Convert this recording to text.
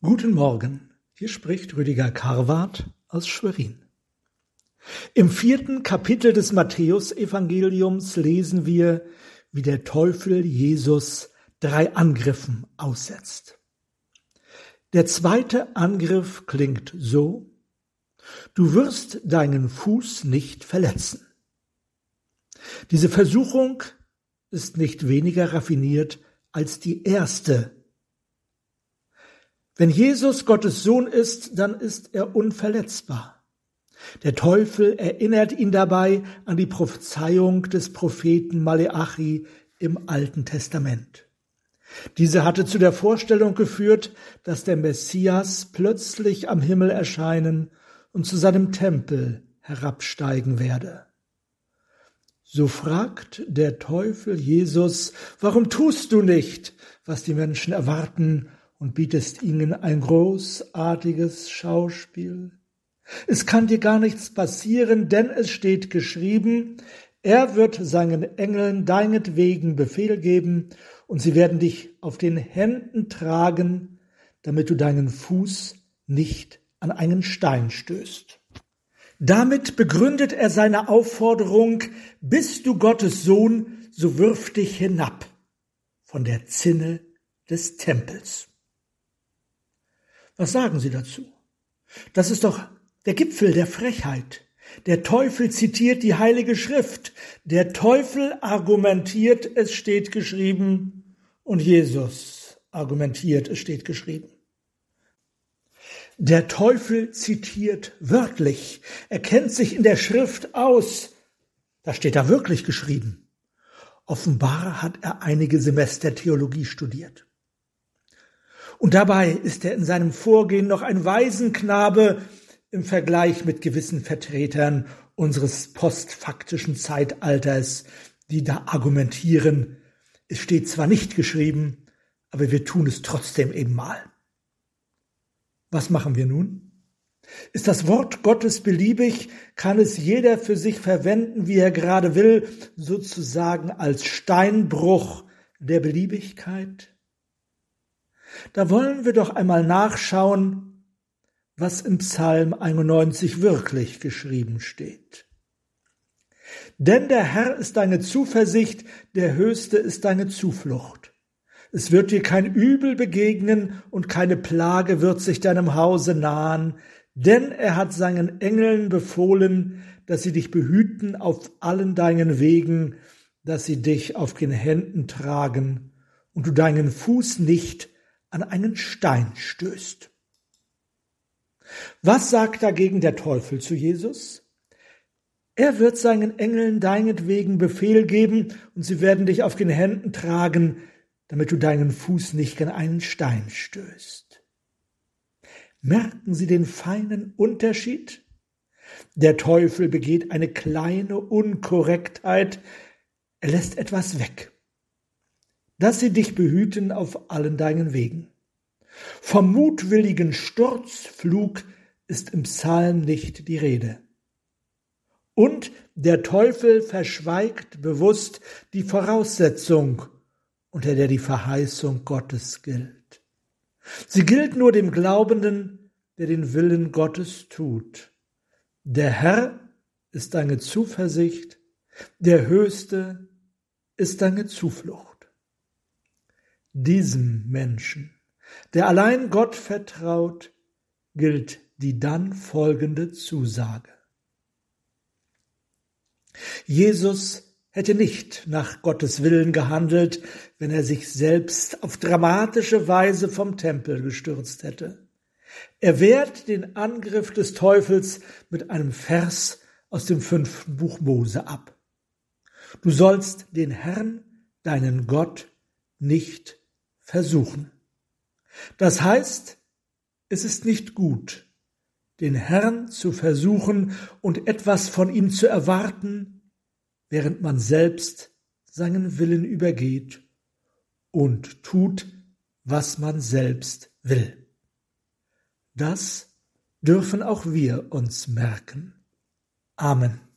Guten Morgen, hier spricht Rüdiger Karwart aus Schwerin. Im vierten Kapitel des Matthäusevangeliums lesen wir, wie der Teufel Jesus drei Angriffen aussetzt. Der zweite Angriff klingt so, du wirst deinen Fuß nicht verletzen. Diese Versuchung ist nicht weniger raffiniert als die erste wenn Jesus Gottes Sohn ist, dann ist er unverletzbar. Der Teufel erinnert ihn dabei an die Prophezeiung des Propheten Maleachi im Alten Testament. Diese hatte zu der Vorstellung geführt, dass der Messias plötzlich am Himmel erscheinen und zu seinem Tempel herabsteigen werde. So fragt der Teufel Jesus, warum tust du nicht, was die Menschen erwarten und bietest ihnen ein großartiges Schauspiel. Es kann dir gar nichts passieren, denn es steht geschrieben, er wird seinen Engeln deinetwegen Befehl geben, und sie werden dich auf den Händen tragen, damit du deinen Fuß nicht an einen Stein stößt. Damit begründet er seine Aufforderung, bist du Gottes Sohn, so wirf dich hinab von der Zinne des Tempels. Was sagen Sie dazu? Das ist doch der Gipfel der Frechheit. Der Teufel zitiert die Heilige Schrift. Der Teufel argumentiert, es steht geschrieben, und Jesus argumentiert, es steht geschrieben. Der Teufel zitiert wörtlich. Er kennt sich in der Schrift aus. Da steht da wirklich geschrieben. Offenbar hat er einige Semester Theologie studiert. Und dabei ist er in seinem Vorgehen noch ein Waisenknabe im Vergleich mit gewissen Vertretern unseres postfaktischen Zeitalters, die da argumentieren, es steht zwar nicht geschrieben, aber wir tun es trotzdem eben mal. Was machen wir nun? Ist das Wort Gottes beliebig, kann es jeder für sich verwenden, wie er gerade will, sozusagen als Steinbruch der Beliebigkeit? Da wollen wir doch einmal nachschauen, was im Psalm 91 wirklich geschrieben steht. Denn der Herr ist deine Zuversicht, der Höchste ist deine Zuflucht. Es wird dir kein Übel begegnen und keine Plage wird sich deinem Hause nahen, denn er hat seinen Engeln befohlen, dass sie dich behüten auf allen deinen Wegen, dass sie dich auf den Händen tragen und du deinen Fuß nicht an einen Stein stößt. Was sagt dagegen der Teufel zu Jesus? Er wird seinen Engeln deinetwegen Befehl geben und sie werden dich auf den Händen tragen, damit du deinen Fuß nicht an einen Stein stößt. Merken Sie den feinen Unterschied? Der Teufel begeht eine kleine Unkorrektheit, er lässt etwas weg dass sie dich behüten auf allen deinen Wegen. Vom mutwilligen Sturzflug ist im Psalm nicht die Rede. Und der Teufel verschweigt bewusst die Voraussetzung, unter der die Verheißung Gottes gilt. Sie gilt nur dem Glaubenden, der den Willen Gottes tut. Der Herr ist deine Zuversicht, der Höchste ist deine Zuflucht diesem Menschen, der allein Gott vertraut, gilt die dann folgende Zusage. Jesus hätte nicht nach Gottes Willen gehandelt, wenn er sich selbst auf dramatische Weise vom Tempel gestürzt hätte. Er wehrt den Angriff des Teufels mit einem Vers aus dem fünften Buch Mose ab. Du sollst den Herrn, deinen Gott, nicht versuchen. Das heißt, es ist nicht gut, den Herrn zu versuchen und etwas von ihm zu erwarten, während man selbst seinen Willen übergeht und tut, was man selbst will. Das dürfen auch wir uns merken. Amen.